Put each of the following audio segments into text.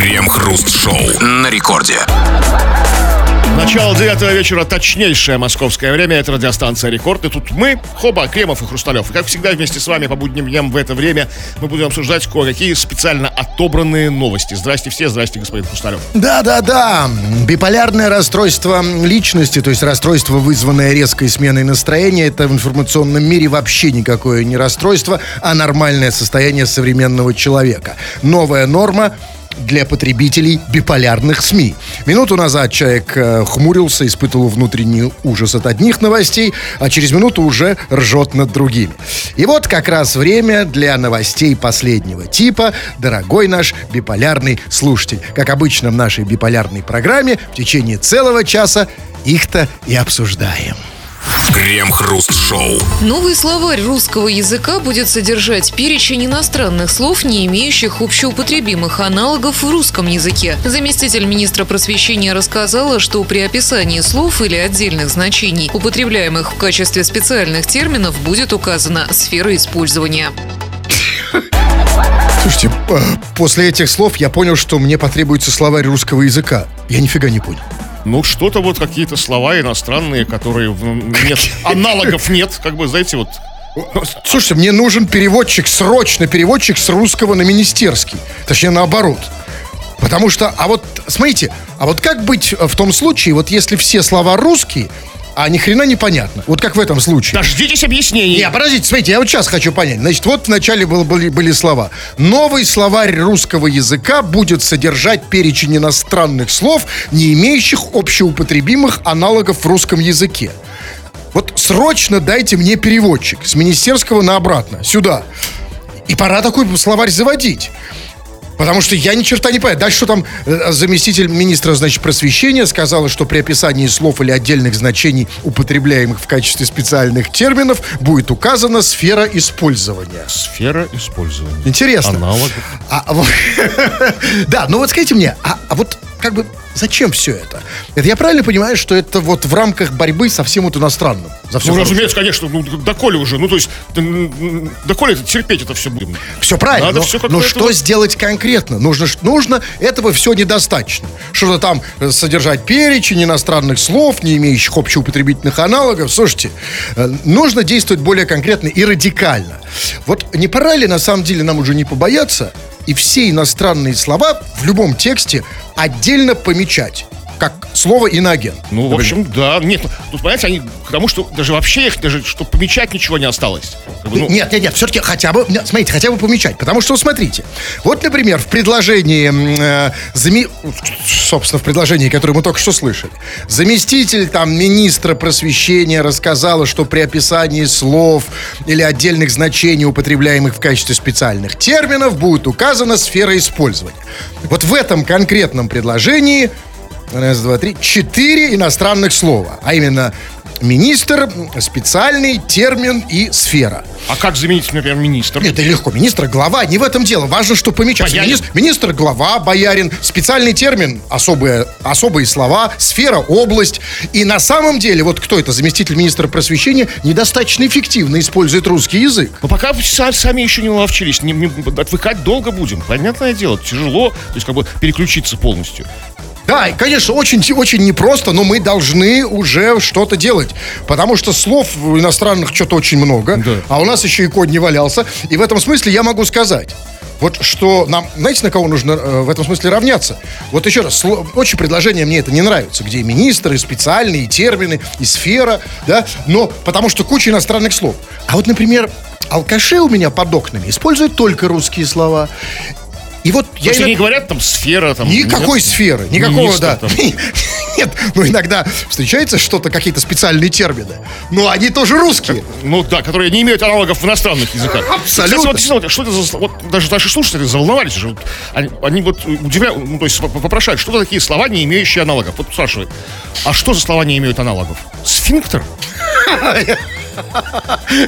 Крем-хруст-шоу на рекорде. Начало девятого вечера, точнейшее московское время. Это радиостанция «Рекорд». И тут мы, Хоба, Кремов и Хрусталев. И, как всегда, вместе с вами по будним дням в это время мы будем обсуждать кое-какие специально отобранные новости. Здрасте все, здрасте, господин Хрусталев. Да-да-да, биполярное расстройство личности, то есть расстройство, вызванное резкой сменой настроения, это в информационном мире вообще никакое не расстройство, а нормальное состояние современного человека. Новая норма для потребителей биполярных СМИ. Минуту назад человек э, хмурился, испытывал внутренний ужас от одних новостей, а через минуту уже ржет над другими. И вот как раз время для новостей последнего типа, дорогой наш биполярный слушатель. Как обычно в нашей биполярной программе, в течение целого часа их-то и обсуждаем. Крем-хруст-шоу. Новый словарь русского языка будет содержать перечень иностранных слов, не имеющих общеупотребимых аналогов в русском языке. Заместитель министра просвещения рассказала, что при описании слов или отдельных значений, употребляемых в качестве специальных терминов, будет указана сфера использования. Слушайте, э, после этих слов я понял, что мне потребуется словарь русского языка. Я нифига не понял. Ну, что-то вот, какие-то слова иностранные, которые нет, аналогов нет, как бы, знаете, вот Слушайте, мне нужен переводчик, срочно переводчик с русского на министерский. Точнее, наоборот. Потому что, а вот, смотрите, а вот как быть в том случае, вот если все слова русские, а ни хрена непонятно. Вот как в этом случае. дождитесь объяснений. Не, подождите, смотрите, я вот сейчас хочу понять. Значит, вот вначале был- были, были слова. Новый словарь русского языка будет содержать перечень иностранных слов, не имеющих общеупотребимых аналогов в русском языке. Вот срочно дайте мне переводчик с министерского на обратно, сюда. И пора такой словарь заводить. Потому что я ни черта не понимаю. Дальше что там э, заместитель министра, значит, просвещения сказала, что при описании слов или отдельных значений, употребляемых в качестве специальных терминов, будет указана сфера использования. Сфера использования. Интересно. Аналогов. А, а да, ну вот скажите мне, а, а вот как бы зачем все это? Это я правильно понимаю, что это вот в рамках борьбы со всем вот иностранным? За все Ну, разумеется, конечно, ну, доколе уже, ну, то есть, доколе это терпеть это все будем. Все правильно. Надо но, как-то но что вот- сделать конкретно? Нужно, нужно, этого все недостаточно. Что-то там э, содержать перечень иностранных слов, не имеющих общеупотребительных аналогов. Слушайте, э, нужно действовать более конкретно и радикально. Вот не пора ли на самом деле нам уже не побояться и все иностранные слова в любом тексте отдельно помечать? Как слово иноагент. Ну, в общем, да. Нет, ну, тут, понимаете, они к тому, что даже вообще их, даже, что помечать ничего не осталось. Как бы, ну, Нет, нет, нет, все-таки хотя бы, нет, смотрите, хотя бы помечать. Потому что, смотрите, вот, например, в предложении, э, зами- собственно, в предложении, которое мы только что слышали, заместитель там министра просвещения рассказала, что при описании слов или отдельных значений, употребляемых в качестве специальных терминов, будет указана сфера использования. Вот в этом конкретном предложении Раз, два, три. Четыре иностранных слова. А именно министр, специальный, термин и сфера. А как заменить, например, министр? Это легко. Министр, глава, не в этом дело. Важно, что помечать. Министр, министр, глава, боярин, специальный термин, особые, особые слова, сфера, область. И на самом деле, вот кто это, заместитель министра просвещения, недостаточно эффективно использует русский язык. Но пока са- сами еще не наловчились, не, не- отвыкать долго будем. Понятное дело, тяжело, то есть как бы переключиться полностью. Да, и, конечно, очень, очень непросто, но мы должны уже что-то делать. Потому что слов иностранных что-то очень много, Да. а у нас еще и код не валялся. И в этом смысле я могу сказать, вот что нам, знаете, на кого нужно э, в этом смысле равняться? Вот еще раз, сло- очень предложение мне это не нравится, где и министры, и специальные, и термины, и сфера, да, но потому что куча иностранных слов. А вот, например, алкаши у меня под окнами используют только русские слова. И вот я То есть иногда- они говорят, там, сфера, там... Никакой нет? сферы, никакого, Министр да. там. Нет, ну иногда встречается что-то, какие-то специальные термины. Но они тоже русские. Ну да, которые не имеют аналогов в иностранных языках. Абсолютно. Кстати, вот, что это за... Вот даже наши слушатели заволновались уже. Они, они вот удивляют, ну, то есть поп- попрошают, что это такие слова, не имеющие аналогов. Вот спрашивают, а что за слова не имеют аналогов? Сфинктер?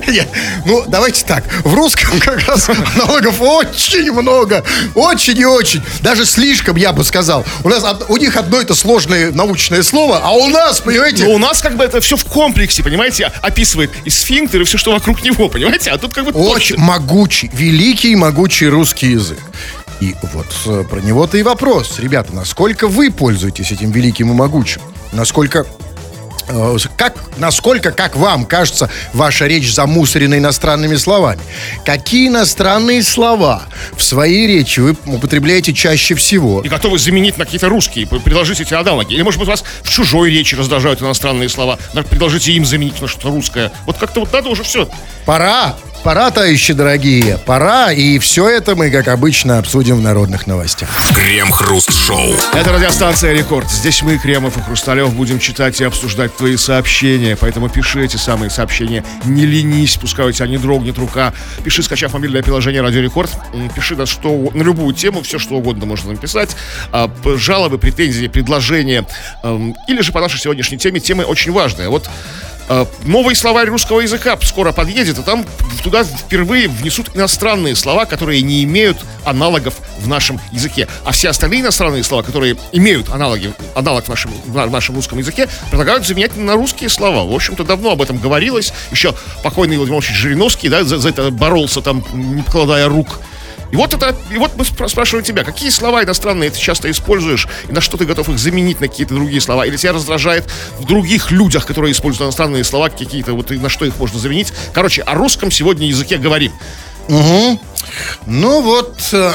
Нет, Ну, давайте так. В русском как раз аналогов очень много. Очень и очень. Даже слишком, я бы сказал. У нас у них одно это сложное научное слово, а у нас, понимаете, Но у нас как бы это все в комплексе, понимаете, описывает и сфинктер, и все, что вокруг него, понимаете? А тут как бы очень точно. могучий, великий и могучий русский язык. И вот э, про него-то и вопрос. Ребята, насколько вы пользуетесь этим великим и могучим? Насколько как, насколько, как вам кажется, ваша речь замусорена иностранными словами? Какие иностранные слова в своей речи вы употребляете чаще всего? И готовы заменить на какие-то русские, п- предложите эти аналоги. Или, может быть, вас в чужой речи раздражают иностранные слова. Предложите им заменить на что-то русское. Вот как-то вот надо уже все. Пора, пора, товарищи дорогие, пора, и все это мы, как обычно, обсудим в народных новостях. Крем-хруст-шоу. Это радиостанция «Рекорд». Здесь мы, Кремов и Хрусталев, будем читать и обсуждать твои сообщения. Поэтому пиши эти самые сообщения. Не ленись, пускай у тебя не дрогнет рука. Пиши, скачав мобильное приложение «Радио Рекорд». Пиши на, что, на любую тему, все что угодно можно написать. А, жалобы, претензии, предложения. Или же по нашей сегодняшней теме. Темы очень важные. Вот новый словарь русского языка скоро подъедет, и там туда впервые внесут иностранные слова, которые не имеют аналогов в нашем языке. А все остальные иностранные слова, которые имеют аналоги, аналог в нашем, в на- в нашем русском языке, предлагают заменять на русские слова. В общем-то, давно об этом говорилось. Еще покойный Владимир Владимирович Жириновский, да, за, за это боролся там, не покладая рук. И вот это, и вот мы спра- спрашиваем тебя, какие слова иностранные ты часто используешь, и на что ты готов их заменить на какие-то другие слова, или тебя раздражает в других людях, которые используют иностранные слова, какие-то вот и на что их можно заменить. Короче, о русском сегодня языке говорим. Ну вот... э,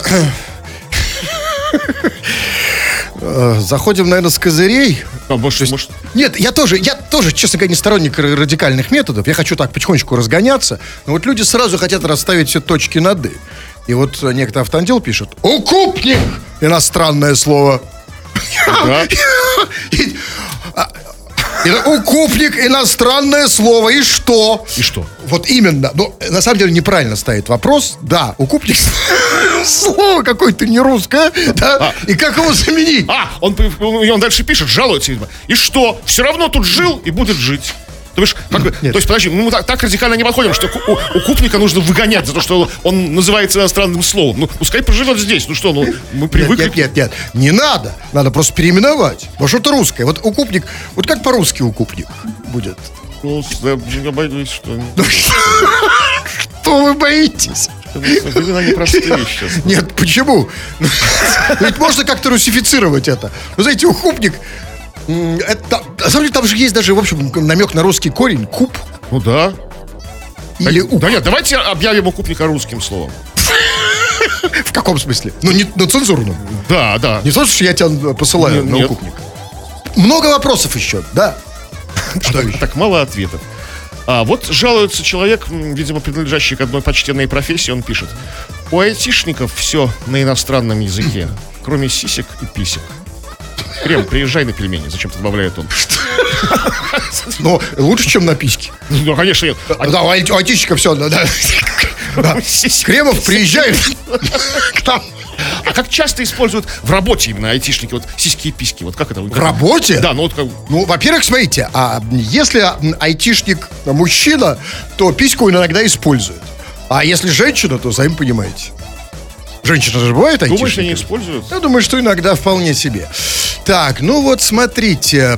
э, Заходим, наверное, с козырей. А, может, может, Нет, я тоже, я тоже, честно говоря, не сторонник радикальных методов. Я хочу так потихонечку разгоняться. Но вот люди сразу хотят расставить все точки над «и». И вот некто автоотдел пишет «Укупник!» Иностранное слово. И- а, Укупник иностранное слово. И что? И что? Вот именно. Но на самом деле неправильно стоит вопрос. Да, укупник слово какое-то не русское. Да? И как его заменить? А, он, он дальше пишет, жалуется, видимо. И что? Все равно тут жил и будет жить. То есть, как Нет. то есть, подожди, мы так, так радикально не подходим, что у, у купника нужно выгонять за то, что он называется иностранным словом. Ну, пускай поживет здесь. Ну что, ну, мы Нет, привыкли. нет, нет, нет, не надо. Надо просто переименовать. Потому что это русское. Вот укупник, вот как по-русски укупник будет? Ну, я боюсь, что... Что вы боитесь? Времена непростые сейчас. Нет, почему? Ну, Ведь можно как-то русифицировать это. Вы знаете, укупник, м, это, на самом деле там же есть даже, в общем, намек на русский корень. Куб Ну да. или уп. да нет, давайте объявим укупника русским словом. В каком смысле? Ну, не на цензурном. Да, да. Не то, что я тебя посылаю на укупник. Много вопросов еще, да. Что еще? Так мало ответов. А вот жалуется человек, видимо, принадлежащий к одной почтенной профессии, он пишет. У айтишников все на иностранном языке, кроме сисек и писек. Крем, приезжай на пельмени, зачем-то добавляет он. Но лучше, чем на письке. Ну, конечно, нет. А- Да, у ай- у айтишника все, да. да. Да. Сиськи. Кремов приезжает к нам. А как часто используют в работе именно айтишники вот сиськи и письки? Вот как это? В работе? Да, ну вот как... Ну, во-первых, смотрите, а если айтишник мужчина, то письку он иногда использует. А если женщина, то сами понимаете. Женщина же бывает Думаешь, айтишниками? они используют? Я думаю, что иногда вполне себе. Так, ну вот смотрите.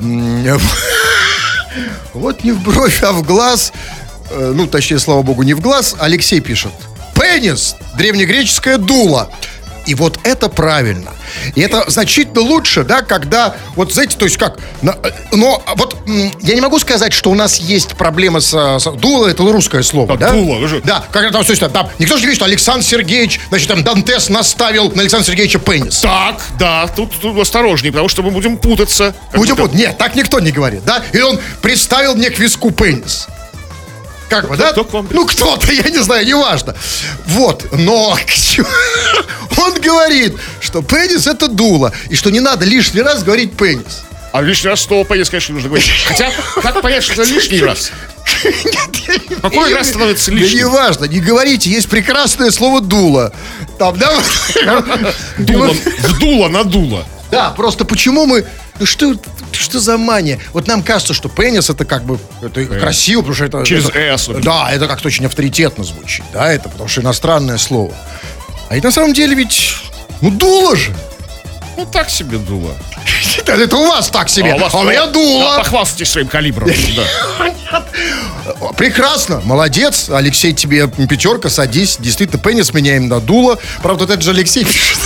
Вот не в бровь, а в глаз. э, Ну, точнее, слава богу, не в глаз. Алексей пишет. Пенис. Древнегреческое дуло. И вот это правильно. И это значительно лучше, да, когда, вот знаете, то есть как, но вот я не могу сказать, что у нас есть проблема с, с- дуло, это русское слово, Так, да? дуло, же- Да, когда там, слушайте, там, никто же не говорит, что Александр Сергеевич, значит, там Дантес наставил на Александра Сергеевича пенис. Так, да, тут, тут осторожней, потому что мы будем путаться. Будем будто- вот, нет, так никто не говорит, да? И он представил мне к виску пенис. Как бы, да? кто к вам ну, кто-то, я не знаю, неважно. Вот, но он говорит, что пенис это дуло, и что не надо лишний раз говорить пенис. А лишний раз слово пенис, конечно, нужно говорить. Хотя, как понять, что это лишний раз? Какой раз становится Да лишним? неважно, не говорите, есть прекрасное слово дуло. Там, да? Дуло, вдуло, надуло. Да, просто почему мы... Ну что, что за мания? Вот нам кажется, что пенис это как бы это красиво, потому что это... Через это-. Да, это как-то очень авторитетно звучит. Да, это потому что иностранное слово. А ведь на самом деле ведь... Ну, дуло же. Ну, так себе дуло. Это, у вас так себе. А, вас- у меня Да, дуло. похвастайтесь своим калибром. да. Прекрасно, молодец. Алексей, тебе пятерка, садись. Действительно, пенис меняем на дуло. Правда, вот это же Алексей пишет.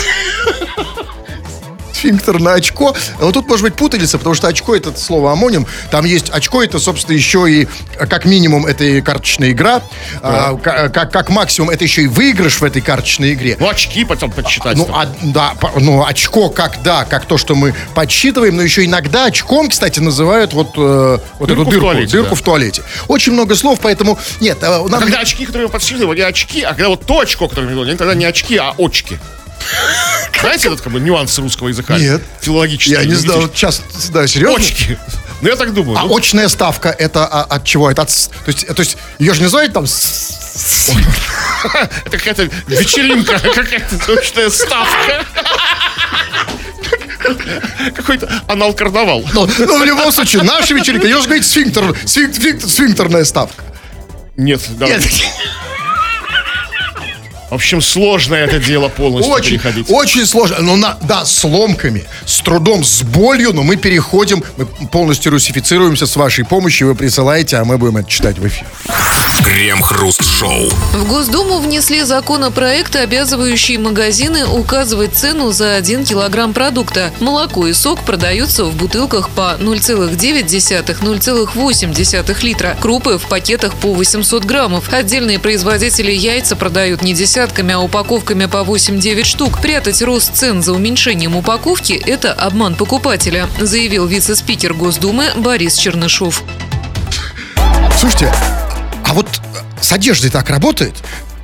Сфинктер на очко. А Вот тут может быть путаница, потому что очко это слово амоним. Там есть очко, это, собственно, еще и, а, как минимум, это и карточная игра. А, ка- как, как максимум, это еще и выигрыш в этой карточной игре. Ну, очки потом подсчитать. Ну, а, да, ну, очко как, да, как то, что мы подсчитываем, но еще иногда очком, кстати, называют вот, э, вот Дырку эту в дырку, туалете, дырку да. в туалете. Очень много слов, поэтому нет, э, А нам- когда очки, которые мы подсчитывали, не очки, а когда вот то очко, которое мы говорили, они тогда не очки, а очки. Знаете этот как бы нюанс русского языка? Нет. Филологический. я не знал, лингвистический. сейчас, да, серьезно? Очки. Ну, я так думаю. А Ну, очная ставка это а, от чего? Это от, то есть, то есть ее же не называют там Это какая-то вечеринка, какая-то точная ставка. Какой-то анал-карнавал. ну, ну, в любом случае, наша вечеринка, ее же говорить сфинктер, сфинк- сфинк- сфинктерная ставка. Нет, да. Нет, В общем, сложно это дело полностью очень, переходить. очень сложно. Ну, на, да, с ломками, с трудом, с болью, но мы переходим, мы полностью русифицируемся с вашей помощью, вы присылаете, а мы будем это читать в эфире. Крем-хруст-шоу. В Госдуму внесли законопроект, обязывающий магазины указывать цену за 1 килограмм продукта. Молоко и сок продаются в бутылках по 0,9-0,8 литра. Крупы в пакетах по 800 граммов. Отдельные производители яйца продают не десятками, а упаковками по 8-9 штук. Прятать рост цен за уменьшением упаковки – это обман покупателя, заявил вице-спикер Госдумы Борис Чернышов. Слушайте, а вот с одеждой так работает?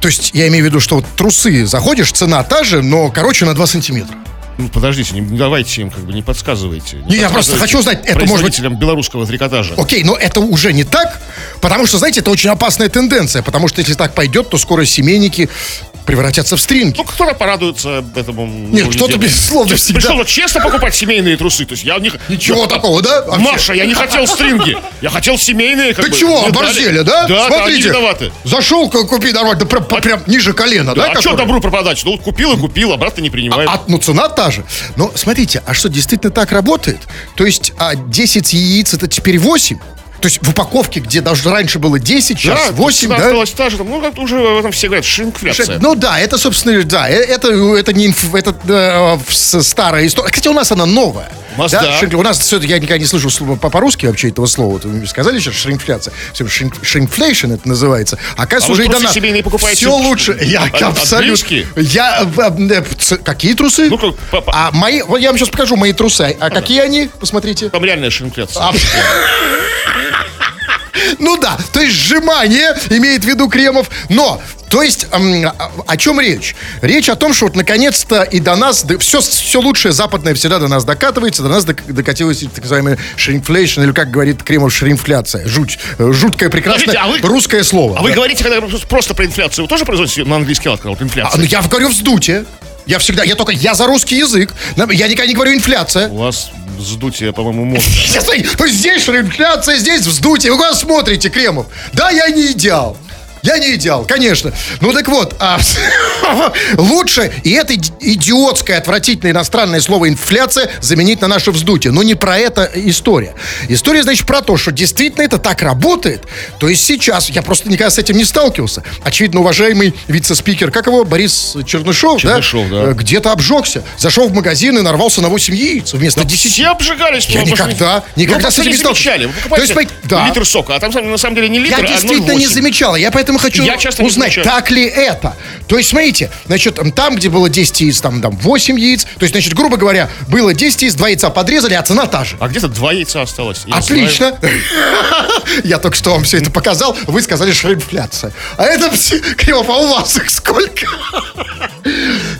То есть, я имею в виду, что вот трусы заходишь, цена та же, но короче на 2 сантиметра. Ну, подождите, не, не давайте им, как бы, не подсказывайте. Не, я просто хочу узнать, это может быть- белорусского трикотажа. Окей, но это уже не так, потому что, знаете, это очень опасная тенденция, потому что если так пойдет, то скоро семейники превратятся в стринги. Ну, кто-то порадуется этому. Нет, кто-то, безусловно, всегда. Пришел вот честно покупать семейные трусы. То есть я не... Ничего такого, да? Вообще? Маша, я не хотел стринги. Я хотел семейные. Как Ты бы. чего, оборзели, да? Да, да, Смотрите, виноваты. зашел, ку- купи нормально, да прям, прям ниже колена, да? Да, а что добру пропадать? Ну, вот купил и купил, обратно не принимаем. А, ну, цена та же. Но смотрите, а что, действительно так работает? То есть а 10 яиц это теперь 8? То есть в упаковке, где даже раньше было 10, сейчас да, 8, цена да? осталась та же. Ну, как уже в этом все говорят, шринкфляция. Ну да, это, собственно, да, э- это, это не инф- это, э, старая история. Кстати, у нас она новая. У нас да. Шинк- у нас всё- я никогда не слышу слова по- по-русски вообще этого слова. Вы мне сказали сейчас шринкфляция. Все, шинк- Shrinkflation это называется. А А Оказывается, вы уже и до нас. семейные покупаете Все лучше. Я от- абсолютно. Я э, э, какие трусы? Ну, как, по- А мои, вот я вам сейчас покажу мои трусы. А какие они? Посмотрите. Там реальная шинкфляция. А, Ну да, то есть сжимание имеет в виду Кремов, но то есть о, чем речь? Речь о том, что вот наконец-то и до нас, все, все лучшее западное всегда до нас докатывается, до нас док- докатилась так называемая шринфлейшн, или как говорит Кремов, шринфляция. Жуть, э, жуткое, прекрасное Подождите, а вы- русское слово. А вы Да. говорите, когда просто- про инфляцию, вы тоже производите на английский лад, когда вот А, инфляция? ну я говорю вздутие. Я всегда, я только, я за русский язык. Я никогда не говорю инфляция. У вас вздутие, по-моему, мозга. Здесь инфляция, здесь вздутие. Вы куда смотрите, Кремов? Да, я не идеал. Я не идеал, конечно. Ну так вот, а, лучше и это иди- идиотское, отвратительное иностранное слово инфляция заменить на наше вздутие. Но не про это история. История, значит, про то, что действительно это так работает. То есть сейчас, я просто никогда с этим не сталкивался. Очевидно, уважаемый вице-спикер, как его, Борис Чернышов, Чернышов, да. Э, Где-то обжегся. Зашел в магазин и нарвался на 8 яиц вместо 10. Все обжигались. Я никогда, никогда просто с этим не не сталкивался. замечали. Вы То есть, да. литр сока, а там на самом деле не литр, Я а действительно не 0,8. замечала, я поэтому хочу Я часто узнать, так ли это. То есть, смотрите, значит, там, где было 10 яиц, там, там 8 яиц, то есть, значит, грубо говоря, было 10 яиц, 2 яйца подрезали, а цена та же. А где-то два яйца осталось. Я. Отлично. Я только что вам все это показал, вы сказали шринфляция. А это все, Кривов, а у вас их сколько?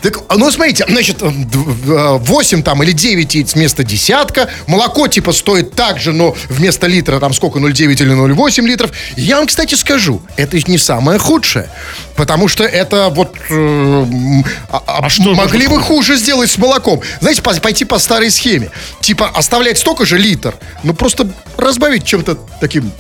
Так, ну, смотрите, значит, 8 там или 9 яиц вместо десятка. Молоко, типа, стоит так же, но вместо литра там сколько, 0,9 или 0,8 литров. Я вам, кстати, скажу, это не самое худшее. Потому что это вот... э, м, а- а что могли бы хуже сделать с молоком. Знаете, по- пойти по старой схеме. Типа оставлять столько же литр, но просто разбавить чем-то таким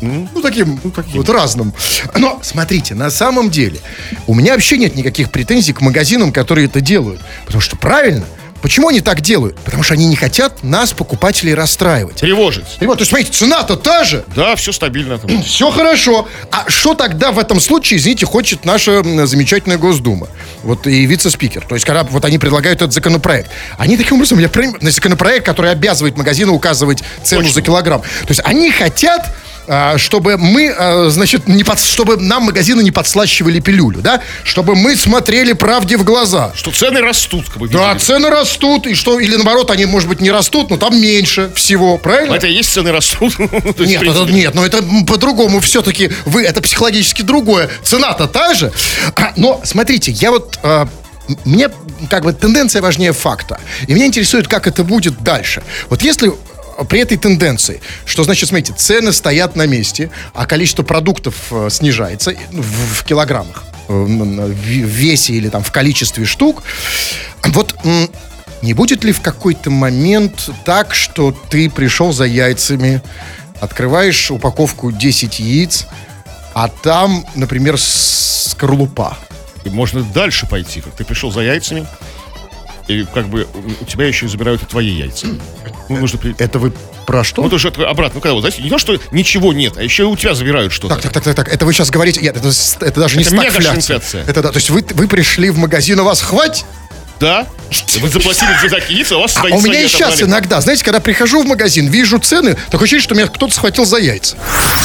ну, таким, вот разным. Но, смотрите, на самом деле, у меня вообще нет никаких претензий к магазинам, которые это делают. Потому что правильно, Почему они так делают? Потому что они не хотят нас, покупателей, расстраивать. Тревожить. И вот, то есть, смотрите, цена-то та же. Да, все стабильно там. Все хорошо. А что тогда в этом случае, извините, хочет наша замечательная Госдума? Вот и вице-спикер. То есть, когда вот они предлагают этот законопроект. Они таким образом, я понимаю, на законопроект, который обязывает магазины указывать цену Точно. за килограмм. То есть, они хотят чтобы мы, а, значит, не под, чтобы нам магазины не подслащивали пилюлю, да? Чтобы мы смотрели правде в глаза. Что цены растут, как бы. Да, цены растут, и что, или наоборот, они, может быть, не растут, но там меньше всего, правильно? Это и есть цены растут. Нет, это, нет, но это по-другому все-таки. Вы это психологически другое. Цена-то та же. А, но смотрите, я вот. а, мне как бы тенденция важнее факта. И меня интересует, как это будет дальше. Вот если а, при этой тенденции, что значит, смотрите, цены стоят на месте, а количество продуктов э, снижается ну, в, в килограммах, э, в весе или там в количестве штук. Вот не будет ли в какой-то момент так, что ты пришел за яйцами, открываешь упаковку 10 яиц, а там, например, скорлупа. И можно дальше пойти, как ты пришел за яйцами, и как бы у тебя еще забирают и твои яйца. Ну, нужно при- Это вы про что? Ну, это же обратно, ну, когда вот, знаете, не то, что ничего нет, а еще и у тебя забирают что-то. Так, так, так, так, так, это вы сейчас говорите, нет, это, это даже не Это стагфляция. мега-шинфляция. Это да, то есть вы, вы пришли в магазин, у вас хватит? Да? Вы заплатили за яйца, а у вас свои А у меня и сейчас отобрали. иногда, знаете, когда прихожу в магазин, вижу цены, такое ощущение, что меня кто-то схватил за яйца.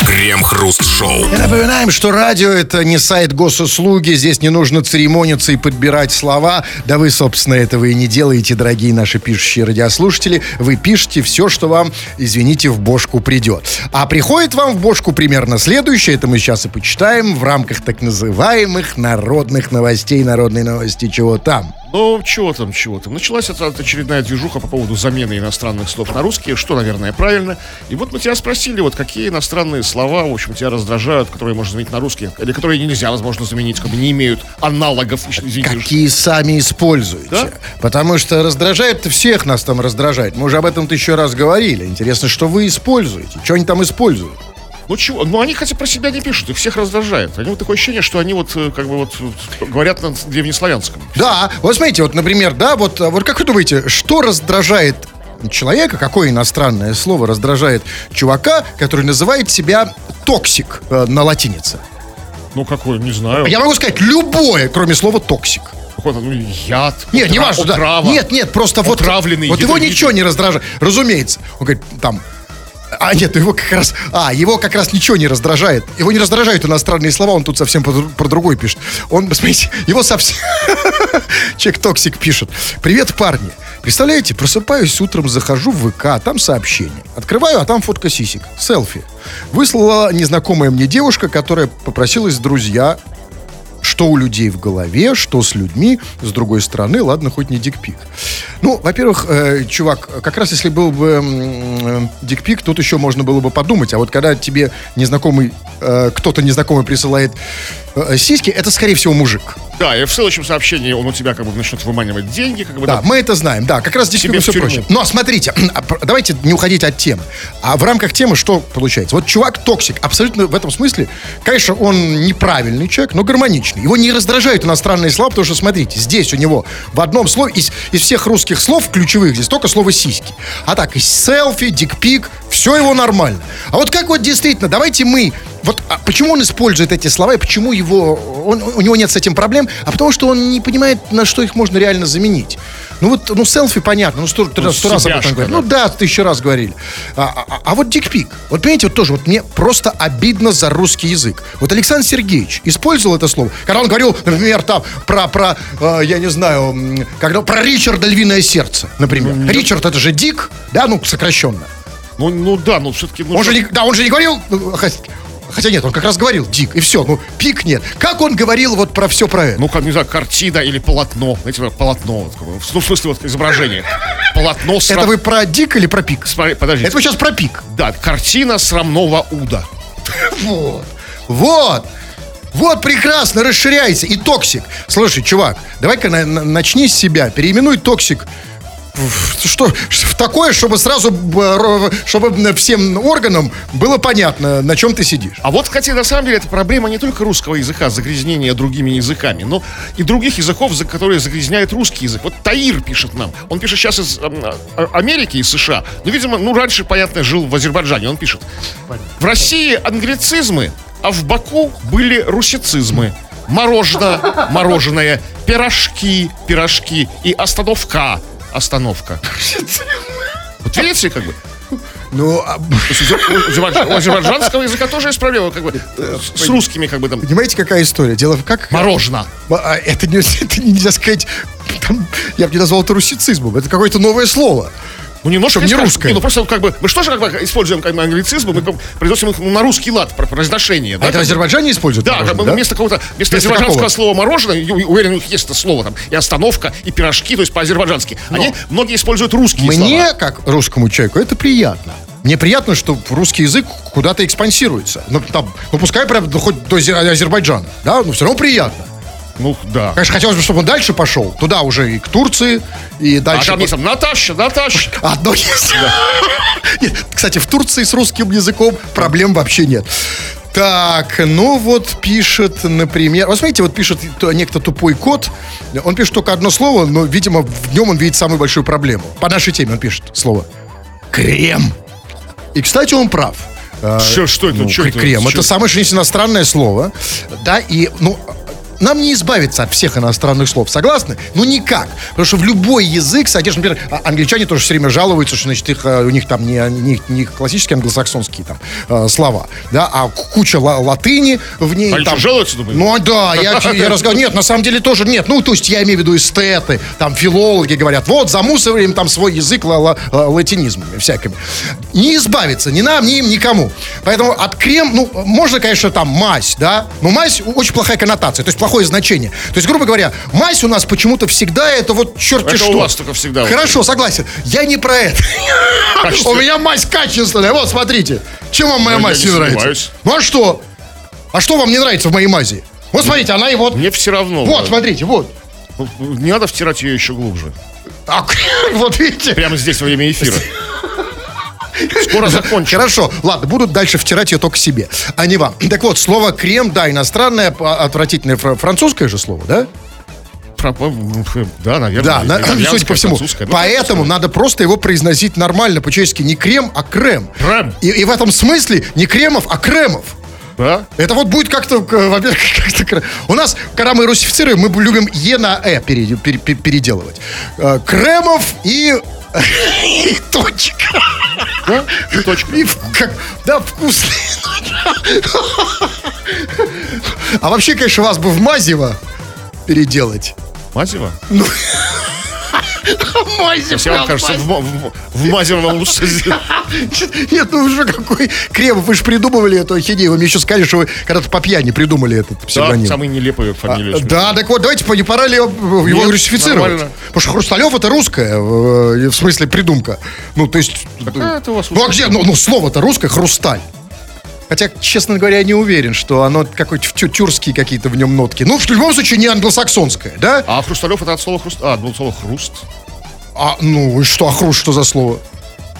Крем-хруст-шоу. И напоминаем, что радио это не сайт госуслуги, здесь не нужно церемониться и подбирать слова. Да вы, собственно, этого и не делаете, дорогие наши пишущие радиослушатели. Вы пишете все, что вам, извините, в бошку придет. А приходит вам в бошку примерно следующее, это мы сейчас и почитаем, в рамках так называемых народных новостей, народной новости, чего там. Ну, чего там, чего там. Началась эта очередная движуха по поводу замены иностранных слов на русские, что, наверное, правильно. И вот мы тебя спросили, вот какие иностранные слова, в общем, тебя раздражают, которые можно заменить на русские, или которые нельзя, возможно, заменить, как бы не имеют аналогов, извините. Какие сами используете. Да? Потому что раздражает всех нас там раздражает. Мы уже об этом тысячу раз говорили. Интересно, что вы используете. Что они там используют? Ну чего? Ну они хотя про себя не пишут, их всех раздражает. Они вот такое ощущение, что они вот э, как бы вот э, говорят на древнеславянском. Да, вот смотрите, вот, например, да, вот, а, вот как вы думаете, что раздражает человека, какое иностранное слово раздражает чувака, который называет себя toxic э, на латинице? Ну какой, не знаю. Я могу сказать любое, кроме слова toxic. Какой-то, ну, яд. Нет, не отра- важно, да. Нет, нет, просто вот, Отравленный вот его ничего не раздражает. Разумеется. Он говорит, там, а нет, его как раз, а, его как раз ничего не раздражает. Его не раздражают иностранные слова, он тут совсем про, про другой пишет. Он, смотрите, его совсем... Человек toxic пишет. Привет, парни. Представляете, просыпаюсь утром, захожу в ВК, там сообщение. Открываю, а там фотка сисек. Селфи. Выслала незнакомая мне девушка, которая попросилась в друзья что у людей в голове, что с людьми. С другой стороны, ладно, хоть не dick pic. Ну, во-первых, э, чувак, как раз если был бы э, dick pic, тут еще можно было бы подумать. А вот когда тебе незнакомый, э, кто-то незнакомый присылает сиськи, это, скорее всего, мужик. Да, и в следующем сообщении он у тебя как бы начнет выманивать деньги, как бы. Да, мы это знаем, да, как раз здесь все тюрьму. проще. Но смотрите, а, давайте не уходить от темы. А в рамках темы что получается? Вот чувак toxic, абсолютно в этом смысле, конечно, он неправильный человек, но гармоничный. Его не раздражают иностранные слова, потому что, смотрите, здесь у него в одном слове, из, из всех русских слов ключевых, здесь только слово сиськи. А так, и селфи, dick pic, все его нормально. А вот как вот действительно, давайте мы вот а почему он использует эти слова и почему его, он- у него нет с этим проблем, а потому что он не понимает, на что их можно реально заменить. Ну вот, ну селфи понятно, ну сто, Ну, сто раз об этом говорили. да. Ну да, тысячу раз говорили. А, а- а вот дикпик, вот понимаете, вот тоже, вот мне просто обидно за русский язык. Вот Александр Сергеевич использовал это слово, когда он говорил, например, там про, про э, я не знаю, когда, про Ричарда Львиное Сердце, например. Ричард это же Дик, да, ну сокращенно. Ну, ну да, ну все-таки... Ну, Он же не, да, он же не говорил, ну, хотя, нет, он как раз говорил dick, и все, ну, pic нет. Как он говорил вот про все про это? Ну, как, не знаю, картина или полотно. Знаете, полотно. Ну, в смысле, вот изображение. Полотно с... это вы про dick или про pic? Смотри, подождите. Это вы сейчас про pic. Да, картина срамного уда. Вот. Вот. Вот, прекрасно, расширяйся. И toxic. Слушай, чувак, давай-ка на- на- начни с себя. Переименуй toxic что, в такое, чтобы сразу, чтобы всем органам было понятно, на чем ты сидишь. А вот, хотя на самом деле это проблема не только русского языка, загрязнения другими языками, но и других языков, за которые загрязняет русский язык. Вот Таир пишет нам. Он пишет сейчас из эм, а- Америки, из США. Ну, видимо, ну, раньше, понятно, жил в Азербайджане. Он пишет. В России англицизмы, а в Баку были русицизмы. Мороженое, мороженое, пирожки, пирожки и остановка, остановка. Вот видите, как бы, Ну, а, у азербайджан- у азербайджанского языка тоже есть проблема, как бы, э, с русскими, как бы там, понимаете, какая история? Дело в как... мороженое. А, Это, не, это нельзя сказать... там, я бы не назвал это русицизмом. Это какое-то новое слово. Ну, немножко не скажем, русское. ну, просто как бы, мы что же как бы используем как бы англицизмы, мы произносим их ну, на русский лад, про произношение. А да, это в. Азербайджане используют? Да, как бы вместо какого-то, вместо, Вместо азербайджанского какого? слова мороженое, уверен, у них есть это слово там, и остановка, и пирожки, то есть по-азербайджански. Они, многие используют русские Мне, слова. как русскому человеку, это приятно. Мне приятно, что русский язык куда-то экспансируется. Ну, там, ну пускай прям хоть до Азер- Азербайджана, да, но все равно приятно. Ну, да. Конечно, хотелось бы, чтобы он дальше пошел. Туда уже и к Турции, и А дальше... там есть Наташа, Наташа. Одно есть. Нет, Кстати, в Турции с русским языком проблем вообще нет. Так, ну вот пишет, например... Вот смотрите, вот пишет то- некто тупой кот. Он пишет только одно слово, но, видимо, в нем он видит самую большую проблему. По нашей теме он пишет слово. Крем. И, кстати, он прав. А, Что, что это? ну, это? крем. Чё Это самое, что есть иностранное слово. Да, и, ну, нам не избавиться от всех иностранных слов, согласны? Ну, никак. Потому что в любой язык содержит, например, а- англичане тоже все время жалуются, что, значит, их, э, у них там не, не, не классические англосаксонские там э, слова, да, а куча ла- латыни в ней. Они там, жалуются, думаете? Ну, да, я, я разговариваю. Нет, на самом деле тоже нет. Ну, то есть я имею в виду эстеты, там филологи говорят, вот, замусориваем там свой язык ла- ла- ла- латинизмами всякими. Не избавиться ни нам, ни им, никому. Поэтому от крем, ну, можно, конечно, там мазь, да, но мазь очень плохая коннотация, то есть плохое значение. То есть, грубо говоря, мазь у нас почему-то всегда это вот черти Это что. у вас только всегда вот. Хорошо, согласен. Я не про это. Качество. У меня мазь качественная. Вот, смотрите. Чем вам моя Ну, мазь не не нравится? сомневаюсь. Ну, а что? А что вам не нравится в моей мази? Вот, смотрите, она и вот... Мне все равно. Вот, да. смотрите, вот. Не надо втирать ее еще глубже. А, вот видите. Прямо здесь во время эфира. Скоро закончим. Хорошо, ладно, будут дальше втирать ее только себе, а не вам. Так вот, слово крем, да, иностранное, а, отвратительное фра- французское же слово, да? Да, наверное. Да, на- судя по всему. Ну, Поэтому надо просто его произносить нормально, по-человечески. Не крем, а крем. Крем. И, и в этом смысле не кремов, а кремов. Да? Это вот будет как-то, во-первых, как-то... У нас, когда мы русифицируем, мы любим Е на Э пере- пере- пере- переделывать. Э, Кремов и... и точка. Да? И точка. И как, да, вкусный. А вообще, конечно, вас бы в Мазево переделать. Мазева? Если вам кажется, в, в, в Мазева вам лучше. Нет, ну уже какой Кремов, вы же придумывали эту ахинею. Вы мне еще сказали, что вы когда-то по пьяни придумали этот Да, псевдоним. самые нелепые фамилии. А, Да, так вот, давайте, не пора ли его русифицировать? Потому что Хрусталев это русское, в, в смысле придумка. Ну, то есть... Вас Ну, а где? Ну, ну, слово-то русское, хрусталь. Хотя, честно говоря, я не уверен, что оно какой-то тю- тюркские какие-то в нем нотки. Ну, в любом случае, не англосаксонское, да? А Хрусталев это от слова хруст. А, ну слово хруст. А, ну, и что, а хруст что за слово?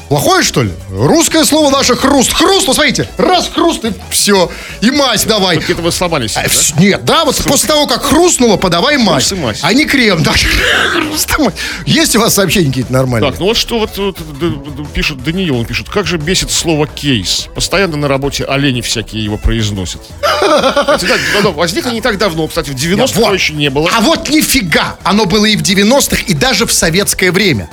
Плохое, что ли? Русское слово наше хруст. Хруст, вот смотрите, раз хруст, и все. И мазь давай. Где-то вы сломались. А, да? Нет, да, вот после того, как хрустнуло, подавай мазь. и мазь. А не крем, да. Хруст и мазь. Есть у вас сообщения какие-то нормальные? Так, ну вот что вот, вот, пишет Даниил, он пишет, как же бесит слово кейс. Постоянно на работе олени всякие его произносят. Возникло не так давно, кстати, в 90-х Вот. еще не было. А вот нифига! Оно было и в 90-х, и даже в советское время.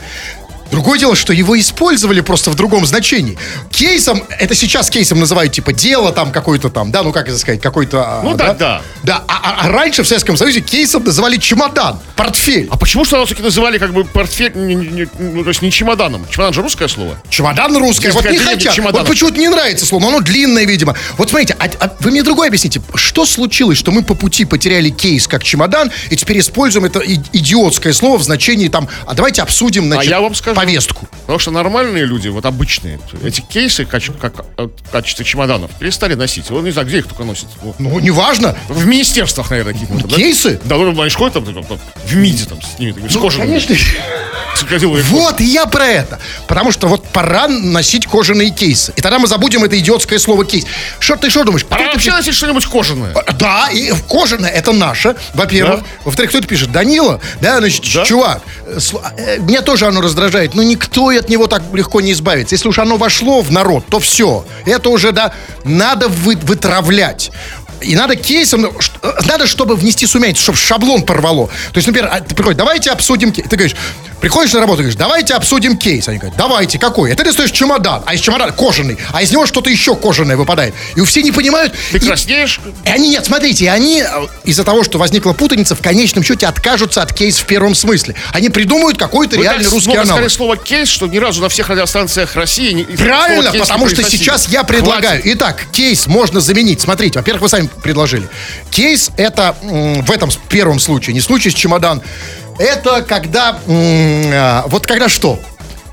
Другое дело, что его использовали просто в другом значении. Кейсом, это сейчас кейсом называют, типа, дело там какое-то там, да, ну как это сказать, какой-то... а, Ну да, да. Да, а, а- а раньше в Советском Союзе кейсом называли чемодан, портфель. А почему что все-таки называли как бы портфель, не- не- ну, то есть не чемоданом? Чемодан же русское слово. Чемодан русский. Есть Вот не хотят. Вот почему-то не нравится слово, но оно длинное, видимо. Вот смотрите, а- а вы мне другое объясните. Что случилось, что мы по пути потеряли кейс как чемодан, и теперь используем это идиотское слово в значении там, а давайте обсудим, значит, я вам скажу. Повестку. Потому что нормальные люди, вот обычные, эти кейсы как, как, в качестве чемоданов перестали носить. Вот не знаю, где их только носят. Вот. Ну, неважно. В министерствах, наверное, каких-то. да? Кейсы? Да, ну, они ходят там, там, там, в МИДе там с ними, с Ну, кожаными. конечно. Крокодиловой. Вот, и я про это. Потому что вот пора носить кожаные кейсы. И тогда мы забудем это идиотское слово кейс. Что ты что думаешь? Пора вообще носить что-нибудь кожаное. А, Да, и кожаное это наше, во-первых. Да. Во-вторых, кто-то пишет, Данила, да, значит, Да. чувак, э, э, меня тоже оно раздражает, но никто от него так легко не избавится. Если уж оно вошло в народ, то все. Это уже, да, надо вы- вытравлять. И надо кейсом, э, надо, чтобы внести сумять, чтобы шаблон порвало. То есть, например, а, ты приходишь, давайте обсудим кейс. Ты говоришь, приходишь на работу, говоришь, давайте обсудим кейс. Они говорят, давайте, какой? Это ты стоишь чемодан, а из чемодана кожаный, а из него что-то еще кожаное выпадает. И все не понимают. Ты и- краснеешь, и они, нет, смотрите, они э, из-за того, что возникла путаница, в конечном счете откажутся от кейс в первом смысле. Они придумают какой-то Вы реальный так русский аналог. сказали слово кейс, что ни разу на всех радиостанциях России не- Правильно, потому что сейчас я предлагаю. Хватит. Итак, кейс можно заменить. Смотрите, во-первых, вы сами предложили. Кейс это в этом первом случае, не случай с чемодан. Это когда... а, вот когда что?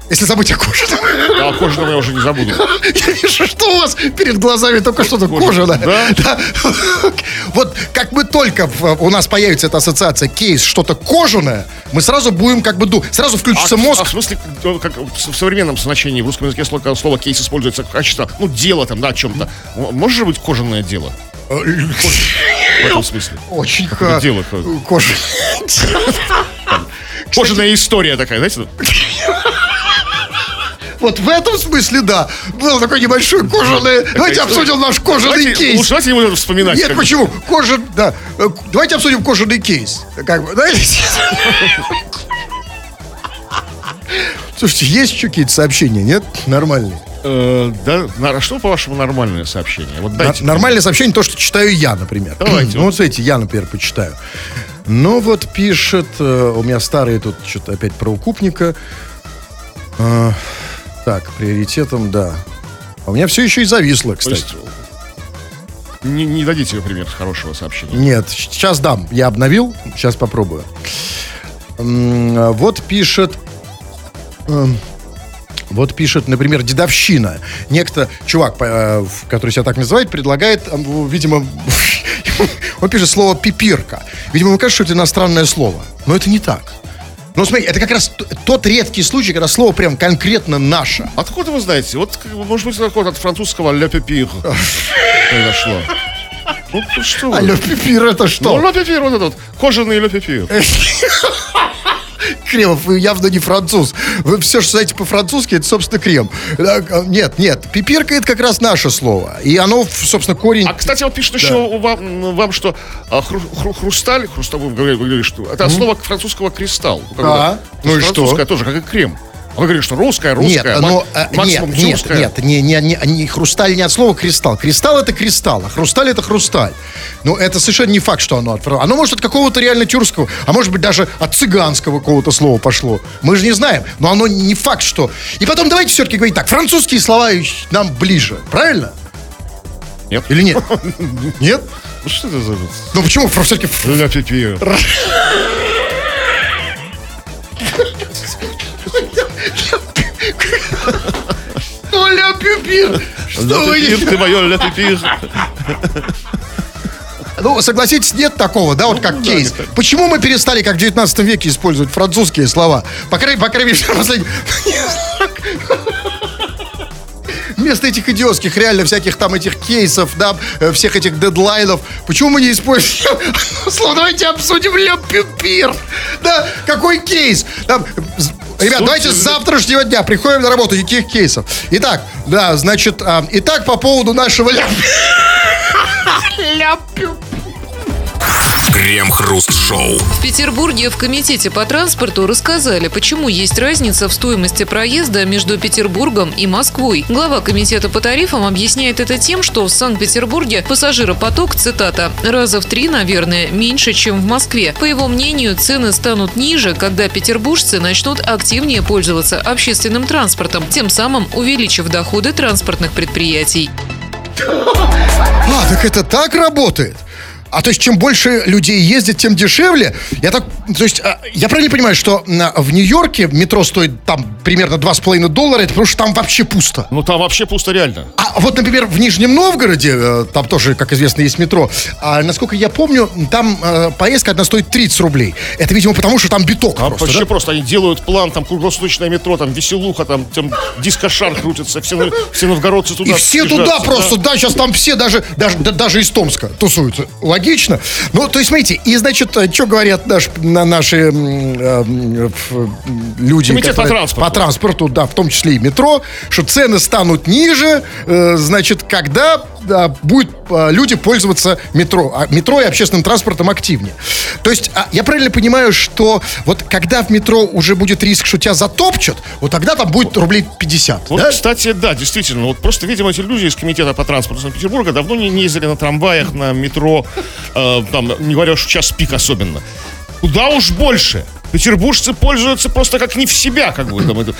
Если забыть о коже. А кожаного я уже не забуду. Я вижу, что у вас перед глазами только что-то кожаное. Да. Вот как мы только у нас появится эта ассоциация кейс, что-то кожаное, мы сразу будем как бы ду, сразу включится А, мозг. а в смысле, э, как в современном значении в русском языке слово, слово кейс используется в качестве, ну, дела там, да, о чем-то. Может же быть кожаное дело? В этом смысле. Очень дело, как- кожа. Кожаная история такая, знаете? Вот в этом смысле, да. Был такой небольшой кожаный. Давайте история. обсудим наш кожаный Давайте, кейс. лучше давайте не будем вспоминать. Нет, почему? Кожа, да. Э, Давайте обсудим кожаный кейс. Как бы, знаете? Слушайте, есть еще какие-то сообщения, нет? Нормальные. Э, да, а что, по-вашему, нормальное сообщение? Вот На- дайте. Нормальное сообщение, то, что читаю я, например. Давайте. Ну, вот смотрите, я, например, почитаю. Ну, вот пишет, э, у меня старые тут что-то опять про укупника. А, так, приоритетом, да. А у меня все еще и зависло, То кстати. есть, не, не дадите пример хорошего сообщения. Нет, сейчас дам. Я обновил, сейчас попробую. А, Вот пишет... Вот пишет, например, дедовщина. Некто, чувак, э, который себя так называет, предлагает, видимо, он пишет слово «пипирка». Видимо, ему кажется, что это иностранное слово. Но это не так. Ну, смотри, это как раз тот редкий случай, когда слово прям конкретно наше. Откуда вы знаете? Вот, может быть, вот от французского «le pépir» произошло. Ну, что? вы? Алло, пипир, это Ну, что? «le pépir», вот этот, кожаный «le pépir». Кремов, вы явно не француз. Вы все, что знаете по-французски, это, собственно, крем. Да, а, Нет, нет, пипирка это как раз наше слово. И оно, собственно, корень... А, кстати, вот пишут еще у вам, вам, что а, хру- хру- хрусталь, хрусталь, вы говорили, что это от слова французского кристалл. как Да. Ну и что? Французское тоже, как и крем. А вы говорите, что русская, Нет, русская, но, а, нет, максимум нет, тюркская. нет, не, не, не, не хрусталь не от слова кристалл. Кристалл это кристалл, а хрусталь это хрусталь. Ну, это совершенно не факт, что оно от Оно может от какого-то реально тюркского, а может быть даже от цыганского какого-то слова пошло. Мы же не знаем, но оно не факт, что... И потом давайте все-таки говорить так, французские слова нам ближе, правильно? Нет. Или нет? Нет? Ну, что это за... Ну почему все-таки... Оля Пюпир! Что «Le вы pépir», ты мое «le pépir». Ну, согласитесь, нет такого, да, вот как кейс. Почему мы перестали, как в 19 веке, использовать французские слова? По крайней, по крайней мере, в последнем- Вместо этих идиотских, реально, всяких там этих кейсов, да, э, всех этих дедлайнов, почему мы не используем слово? Давайте обсудим Ле Пюпир. Да, какой кейс? З- Ребят, давайте с завтрашнего дня приходим на работу, никаких кейсов. Итак, да, значит, а, итак, по поводу нашего ля... Ля Пюпир. Крем-хруст-шоу. В Петербурге в Комитете по транспорту рассказали, почему есть разница в стоимости проезда между Петербургом и Москвой. Глава Комитета по тарифам объясняет это тем, что в Санкт-Петербурге пассажиропоток, цитата, раза в три, наверное, меньше, чем в Москве. По его мнению, цены станут ниже, когда петербуржцы начнут активнее пользоваться общественным транспортом, тем самым увеличив доходы транспортных предприятий. А, так это так работает? А то есть, чем больше людей ездит, тем дешевле. Я так, то есть, а, я правильно понимаю, что а, в Нью-Йорке метро стоит там примерно 2,5 доллара, это потому что там вообще пусто. Ну, там вообще пусто реально. А вот, например, в Нижнем Новгороде, э, там тоже, как известно, есть метро, а, насколько я помню, там э, поездка одна стоит 30 рублей. Это, видимо, потому что там биток Там просто, вообще да? просто они делают план, там круглосуточное метро, там веселуха, там, там дискошар крутится, все, все новгородцы туда И все туда да. просто, да, сейчас там все даже, даже, да- даже из Томска тусуются. Логично. Ну, то есть, смотрите, и, значит, что говорят наш, на наши э, люди, Комитет по которые- транспорту. по транспорту, да, в том числе и метро, что цены станут ниже, э, значит, когда да, будет э, люди пользоваться метро, а метро и общественным транспортом активнее. То есть, а, я правильно понимаю, что вот когда в метро уже будет риск, что тебя затопчут, вот тогда там будет рублей 50, Вот, да? кстати, да, действительно. Вот просто, видимо, эти люди из комитета по транспорту Санкт-Петербурга давно не, не ездили на трамваях, на метро, э, там, не говоря уж час пик особенно. Куда уж больше. Петербуржцы пользуются просто как не в себя, как бы, там, это,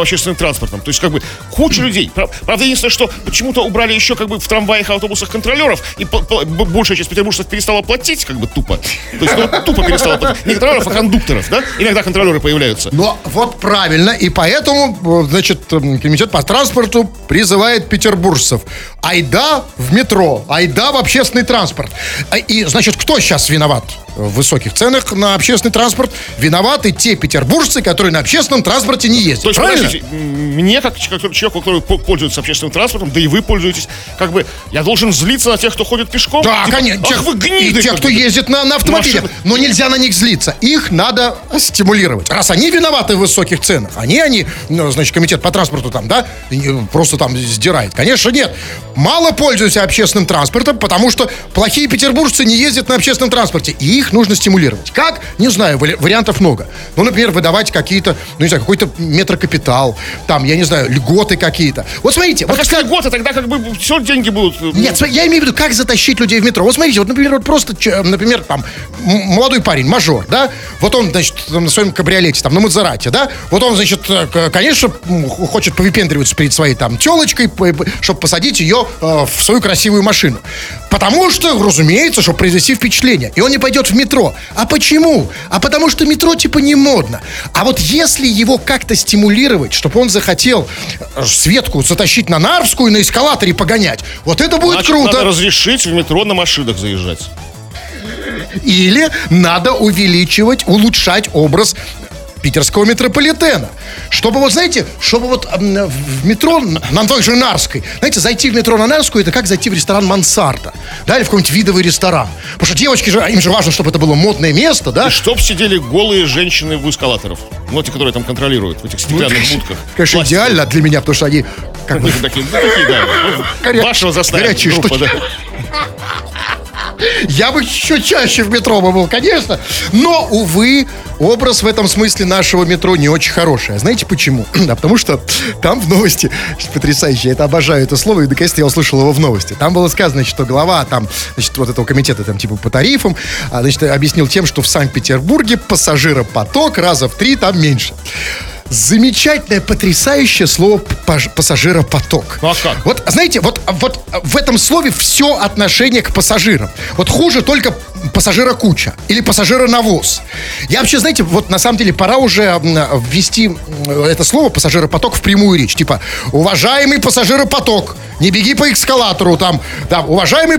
общественным транспортом. То есть, как бы, куча людей. Прав- Правда, единственное, что почему-то убрали еще, как бы, в трамваях и автобусах контролеров, и большая часть петербуржцев перестала платить, как бы, тупо. То есть, ну, тупо перестала платить. Не контролеров, а кондукторов, да? Иногда контролеры появляются. Но вот правильно, и поэтому, э, значит, комитет по транспорту призывает петербуржцев. Айда в метро, айда в общественный транспорт. А, И, значит, кто сейчас виноват в высоких ценах на общественный транспорт? Виноваты те петербуржцы, которые на общественном транспорте не ездят. То есть, правильно? подождите, м, мне, как как человеку, который по- пользуется общественным транспортом, да и вы пользуетесь, как бы, я должен злиться на тех, кто ходит пешком? Да, Типа, конечно. Ах, Тех- вы гниды! и тех, как кто ездит на, на автомобилях. Машины. Но нельзя на них злиться. Их надо стимулировать. Раз они виноваты в высоких ценах, они, они, ну, значит, комитет по транспорту там, да, просто там сдирает. Конечно, нет. Мало пользуются общественным транспортом, потому что плохие петербуржцы не ездят на общественном транспорте. И их нужно стимулировать. Как? Не знаю, вари- вариантов много. Ну, например, выдавать какие-то, ну, не знаю, какой-то метрокапитал, там, я не знаю, льготы какие-то. Вот смотрите, А вот как год, тогда как бы все деньги будут... э, нет, я имею в виду, как затащить людей в метро. Вот смотрите, вот, например, вот просто, ч- например, там, молодой парень, мажор, да, вот он, значит, на своем кабриолете, там, на Мазерате, да, вот он, значит, э, конечно, хочет повыпендриваться перед своей, там, телочкой, чтобы посадить ее э, в свою красивую машину. Потому что, разумеется, чтобы произвести впечатление. И он не пойдет в метро. А почему? А потому что метро, типа, не модно. А вот если его как-то стимулировать, чтобы он захотел э, Светку затащить на Нарвскую и на эскалаторе погонять, вот это будет Значит, круто. надо разрешить в метро на машинах заезжать. Или надо увеличивать, улучшать образ питерского метрополитена. Чтобы, вот знаете, чтобы вот в метро на той же Нарской, знаете, зайти в метро на Нарскую, это как зайти в ресторан Мансарта, да, или в какой-нибудь видовый ресторан. Потому что девочки же, им же важно, чтобы это было модное место, да. И чтоб сидели голые женщины у эскалаторов. Ну, те, которые там контролируют, в этих стеклянных будках. Конечно, Пластиковых. идеально для меня, потому что они как бы Такие, ну, такие, да. Горячие да. Я бы еще чаще в метро бы был, конечно. Но, увы, образ в этом смысле нашего метро не очень хороший. А знаете почему? А потому что там в новости, потрясающе, я это обожаю это слово, и наконец-то я услышал его в новости. Там было сказано, что глава там, значит, вот этого комитета там типа по тарифам, а, значит, объяснил тем, что в Санкт-Петербурге пассажиропоток раза в три там меньше. Замечательное, потрясающее слово пассажиропоток. Ну, а как? Вот, знаете, вот, вот в этом слове все отношение к пассажирам. Вот хуже только пассажира куча или пассажира навоз. Я вообще, знаете, вот на самом деле пора уже ввести это слово пассажиропоток в прямую речь. Типа, уважаемый пассажиропоток, не беги по эскалатору, там, да, уважаемые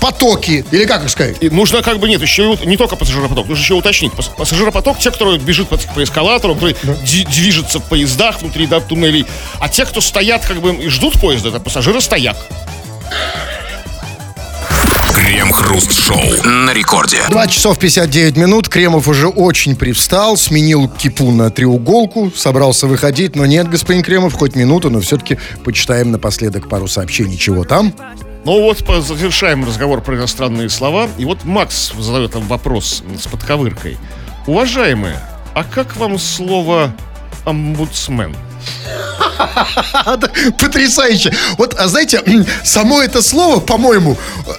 пассажиропотоки, или как их сказать? И нужно как бы, нет, еще и не только пассажиропоток, нужно еще уточнить. Пас- Пассажиропоток, те, кто бежит по, по эскалатору, которые ди- движется в поездах внутри да, туннелей, а те, кто стоят как бы и ждут поезда, это пассажиры-стояк. Крем-хруст-шоу на рекорде. 2 часов 59 минут. Кремов уже очень привстал, сменил кипу на треуголку, собрался выходить, но нет, господин Кремов, хоть минуту, но все-таки почитаем напоследок пару сообщений. Чего там? Ну вот, завершаем разговор про иностранные слова. И вот Макс задает нам вопрос с подковыркой. Уважаемые, а как вам слово омбудсмен? Потрясающе. Вот, а знаете, само это слово, по-моему,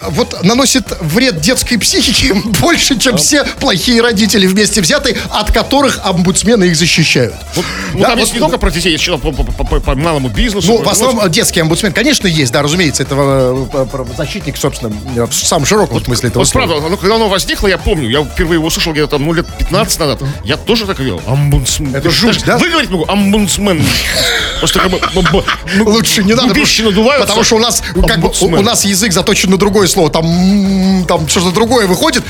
вот наносит вред детской психике больше, чем все плохие родители вместе взятые, от которых омбудсмены их защищают. Ну, Да, там вот- есть не только про детей, есть еще по, по- по- по малому бизнесу. Ну, в основном детский омбудсмен, конечно, есть, да, разумеется, этого э, правозащитник, собственно, э, в самом широком смысле этого Вот слова. правда, ну, когда оно возникло, я помню, я впервые его услышал где-то там, ну, лет 15 назад. Я тоже так говорил. Омбудсмен. Это жуть, да? Выговорить могу, омбудсмен. Просто как бы... Лучше не надо, потому- надуваются. потому что у нас как бы, у, Омбудсмен. у нас язык заточен на другое слово, там, там что-то другое выходит.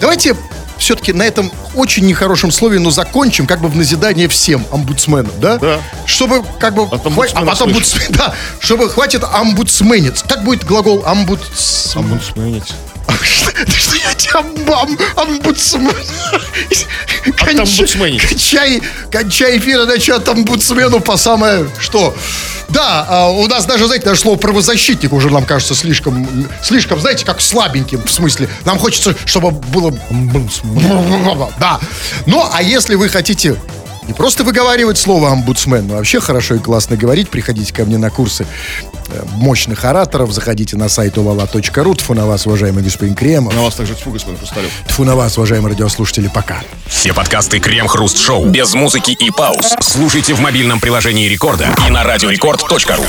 Давайте все-таки на этом очень нехорошем слове, но закончим как бы в назидание всем омбудсменам, да? Да. Чтобы как бы... От хва- а, от омбудсмена, да, чтобы хватит омбудсменец. Как будет глагол омбудс... Омбудсменить. Что, я тебя ам, омбудсмен? омбудсменить. Кончай, кончай эфир, иначе от омбудсмену по самое что? Да, а, у нас даже, знаете, даже слово правозащитник уже нам кажется слишком, слишком, знаете, как слабеньким в смысле. Нам хочется, чтобы было... Да. Ну, а если вы хотите не просто выговаривать слово омбудсмен, но вообще хорошо и классно говорить, приходите ко мне на курсы мощных ораторов, заходите на сайт ulala.ru. Тфу на вас, уважаемый господин Кремов. На вас также тьфу, господин Хрусталев. Тфу на вас, уважаемые радиослушатели, пока. Все подкасты Крем-Хруст-Шоу без музыки и пауз. Слушайте в мобильном приложении Рекорда и на радиорекорд.ру.